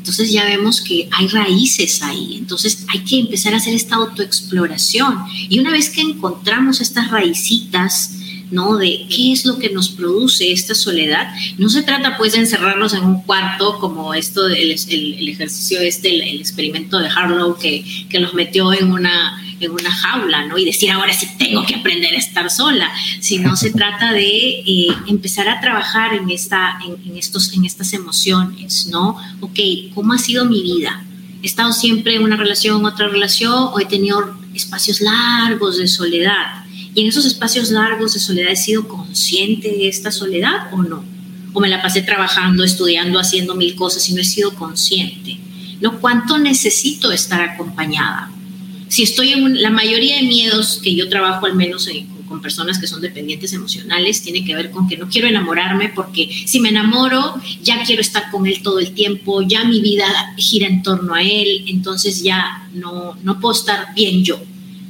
entonces ya vemos que hay raíces ahí. Entonces hay que empezar a hacer esta autoexploración. Y una vez que encontramos estas raicitas, ¿no? De qué es lo que nos produce esta soledad. No se trata pues de encerrarnos en un cuarto como esto, el, el, ejercicio este, el, experimento de Harlow que, que los metió en una en una jaula, ¿no? Y decir, ahora sí tengo que aprender a estar sola, sino se trata de eh, empezar a trabajar en, esta, en, estos, en estas emociones, ¿no? Ok, ¿cómo ha sido mi vida? ¿He estado siempre en una relación, otra relación, o he tenido espacios largos de soledad? Y en esos espacios largos de soledad he sido consciente de esta soledad o no? ¿O me la pasé trabajando, estudiando, haciendo mil cosas y no he sido consciente? ¿No? ¿Cuánto necesito estar acompañada? Si estoy en la mayoría de miedos que yo trabajo al menos con personas que son dependientes emocionales tiene que ver con que no quiero enamorarme porque si me enamoro ya quiero estar con él todo el tiempo, ya mi vida gira en torno a él, entonces ya no, no puedo estar bien yo,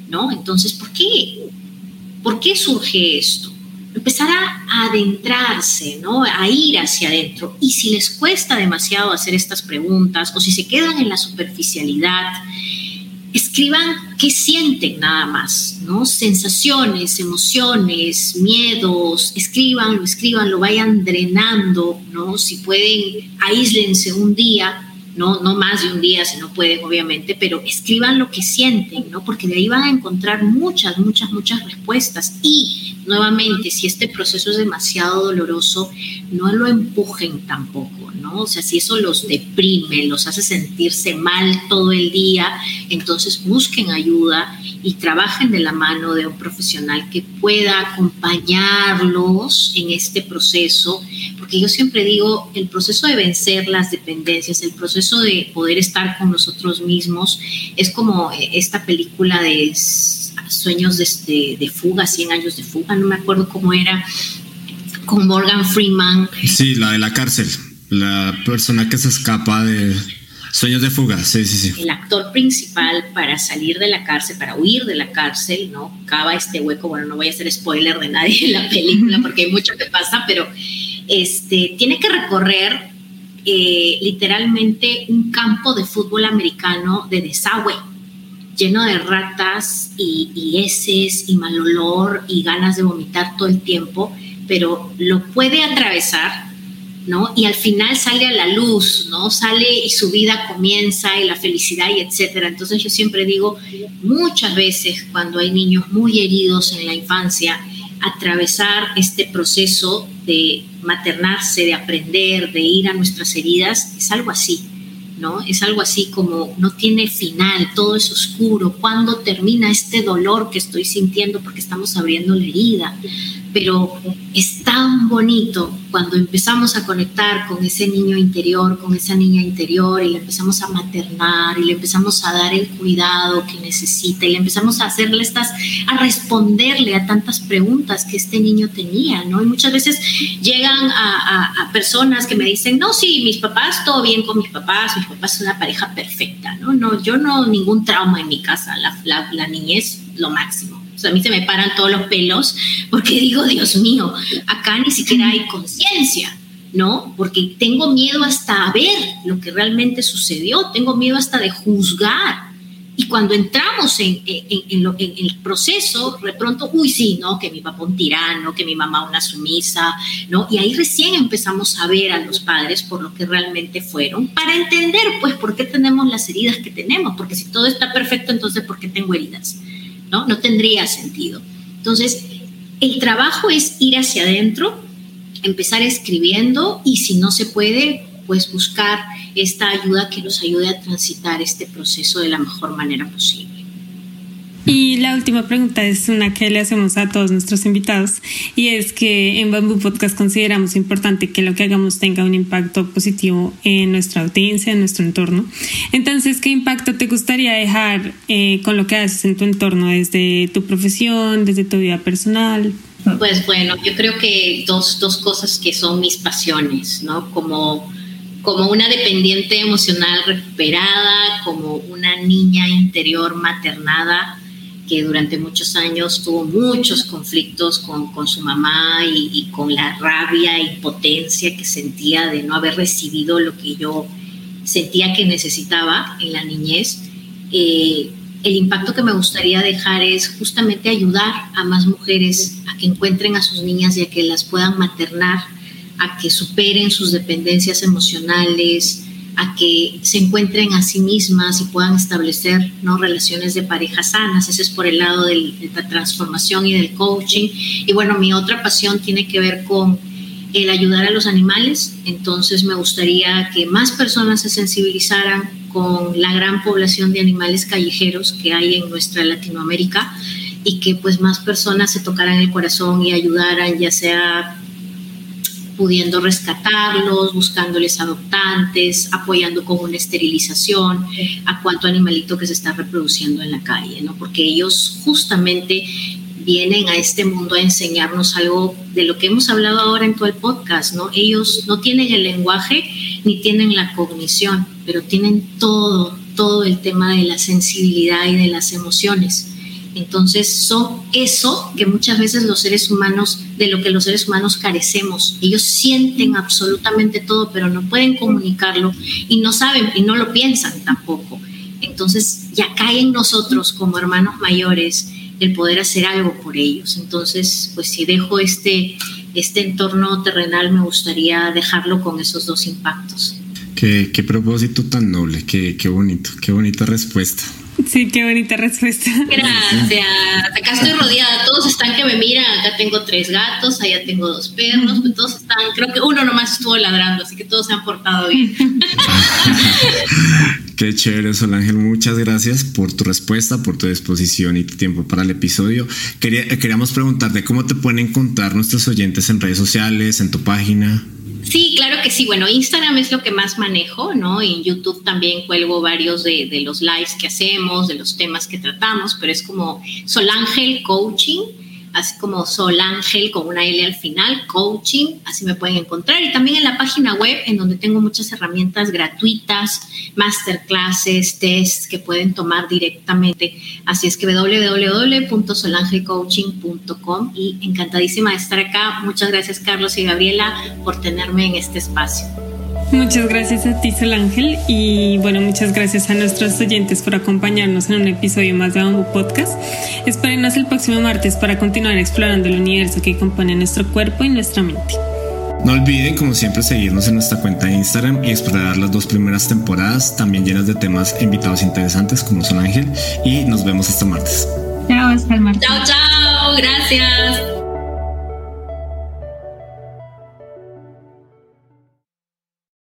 ¿no? Entonces, ¿por qué? ¿Por qué surge esto? Empezar a adentrarse, ¿no? A ir hacia adentro. Y si les cuesta demasiado hacer estas preguntas o si se quedan en la superficialidad, escriban qué sienten nada más, ¿no? Sensaciones, emociones, miedos, escriban, escriban, lo vayan drenando, ¿no? Si pueden, aíslense un día, no, no más de un día si no pueden, obviamente, pero escriban lo que sienten, ¿no? Porque de ahí van a encontrar muchas, muchas, muchas respuestas. Y nuevamente, si este proceso es demasiado doloroso, no lo empujen tampoco, ¿no? O sea, si eso los deprime, los hace sentirse mal todo el día, entonces busquen ayuda y trabajen de la mano de un profesional que pueda acompañarlos en este proceso, porque yo siempre digo, el proceso de vencer las dependencias, el proceso de poder estar con nosotros mismos, es como esta película de sueños de, de, fuga, 100 años de fuga, no me acuerdo cómo era, con Morgan Freeman. Sí, la de la cárcel, la persona que se escapa de sueños de fuga, sí, sí, sí. El actor principal para salir de la cárcel, para huir de la cárcel, ¿no? Cava este hueco, bueno, no voy a hacer spoiler de nadie en la película porque hay mucho que pasa, pero este, tiene que recorrer eh, literalmente un campo de fútbol americano de desagüe lleno de ratas y, y heces y mal olor y ganas de vomitar todo el tiempo, pero lo puede atravesar, Y al final sale a la luz, ¿no? Sale y su vida comienza y la felicidad y etcétera. Entonces yo siempre digo, muchas veces cuando hay niños muy heridos en la infancia, atravesar este proceso de maternarse, de aprender, de ir a nuestras heridas, es algo así. ¿no? Es algo así como no tiene final, todo es oscuro, ¿cuándo termina este dolor que estoy sintiendo porque estamos abriendo la herida? Pero es tan bonito cuando empezamos a conectar con ese niño interior, con esa niña interior, y le empezamos a maternar, y le empezamos a dar el cuidado que necesita, y le empezamos a hacerle estas, a responderle a tantas preguntas que este niño tenía, ¿no? Y muchas veces llegan a, personas que me dicen, no, sí, mis papás, todo bien con mis papás, mis papás son una pareja perfecta, ¿no? No, yo no, ningún trauma en mi casa, la, la, la niñez, lo máximo a mí se me paran todos los pelos porque digo, Dios mío, acá ni siquiera hay conciencia. ¿no? Porque tengo miedo hasta a ver lo que realmente sucedió, tengo miedo hasta de juzgar, y cuando entramos en, el proceso, de pronto, uy, sí, ¿no? Que mi papá un tirano, que mi mamá una sumisa, ¿no? Y ahí recién empezamos a ver a los padres por lo que realmente fueron, para entender, pues, por qué tenemos las heridas que tenemos, porque si todo está perfecto, entonces, ¿por qué tengo heridas? ¿No? No tendría sentido. Entonces, el trabajo es ir hacia adentro, empezar escribiendo y si no se puede, pues buscar esta ayuda que nos ayude a transitar este proceso de la mejor manera posible. Y la última pregunta es una que le hacemos a todos nuestros invitados y es que en Bamboo Podcast consideramos importante que lo que hagamos tenga un impacto positivo en nuestra audiencia, en nuestro entorno. Entonces, ¿qué impacto te gustaría dejar eh, con lo que haces en tu entorno, desde tu profesión, desde tu vida personal? Pues bueno, yo creo que dos, dos cosas que son mis pasiones, ¿no? Como como una dependiente emocional recuperada, como una niña interior maternada que durante muchos años tuvo muchos conflictos con, con su mamá y, con la rabia e impotencia que sentía de no haber recibido lo que yo sentía que necesitaba en la niñez. Eh, el impacto que me gustaría dejar es justamente ayudar a más mujeres a que encuentren a sus niñas y a que las puedan maternar a que superen sus dependencias emocionales, a que se encuentren a sí mismas y puedan establecer ¿no? relaciones de pareja sanas. Ese es por el lado de la transformación y del coaching. Y bueno, mi otra pasión tiene que ver con el ayudar a los animales. Entonces me gustaría que más personas se sensibilizaran con la gran población de animales callejeros que hay en nuestra Latinoamérica y que pues más personas se tocaran el corazón y ayudaran ya sea pudiendo rescatarlos, buscándoles adoptantes, apoyando con una esterilización a cuánto animalito que se está reproduciendo en la calle, ¿no? Porque ellos justamente vienen a este mundo a enseñarnos algo de lo que hemos hablado ahora en todo el podcast, ¿no? Ellos no tienen el lenguaje ni tienen la cognición, pero tienen todo, todo el tema de la sensibilidad y de las emociones. Entonces son eso que muchas veces los seres humanos, de lo que los seres humanos carecemos. Ellos sienten absolutamente todo, pero no pueden comunicarlo y no saben y no lo piensan tampoco. Entonces ya cae en nosotros como hermanos mayores el poder hacer algo por ellos. Entonces, pues si dejo este, este entorno terrenal, me gustaría dejarlo con esos dos impactos. Qué, qué propósito tan noble, qué, qué bonito, qué bonita respuesta. Sí, qué bonita respuesta. Gracias. Acá estoy rodeada, todos están que me miran. Acá tengo tres gatos, allá tengo dos perros, pues todos están, creo que uno nomás estuvo ladrando, así que todos se han portado bien. Qué chévere, Sol Ángel. Muchas gracias por tu respuesta, por tu disposición y tu tiempo para el episodio. Quería, queríamos preguntarte cómo te pueden encontrar nuestros oyentes en redes sociales, en tu página. Sí, claro que sí. Bueno, Instagram es lo que más manejo, ¿no? Y en YouTube también cuelgo varios de, de los lives que hacemos, de los temas que tratamos, pero es como Solángel Coaching así como Sol Ángel con una L al final, coaching, así me pueden encontrar. Y también en la página web, en donde tengo muchas herramientas gratuitas, masterclasses, tests que pueden tomar directamente. Así es que www.solangelcoaching.com y encantadísima de estar acá. Muchas gracias Carlos y Gabriela por tenerme en este espacio. Muchas gracias a ti, Sol Ángel, y bueno, muchas gracias a nuestros oyentes por acompañarnos en un episodio más de Bamboo Podcast. Espérenos el próximo martes para continuar explorando el universo que compone nuestro cuerpo y nuestra mente. No olviden, como siempre, seguirnos en nuestra cuenta de Instagram y explorar las dos primeras temporadas, también llenas de temas e invitados interesantes como Sol Ángel, y nos vemos hasta martes. Chao, hasta el martes. Chao, chao, gracias.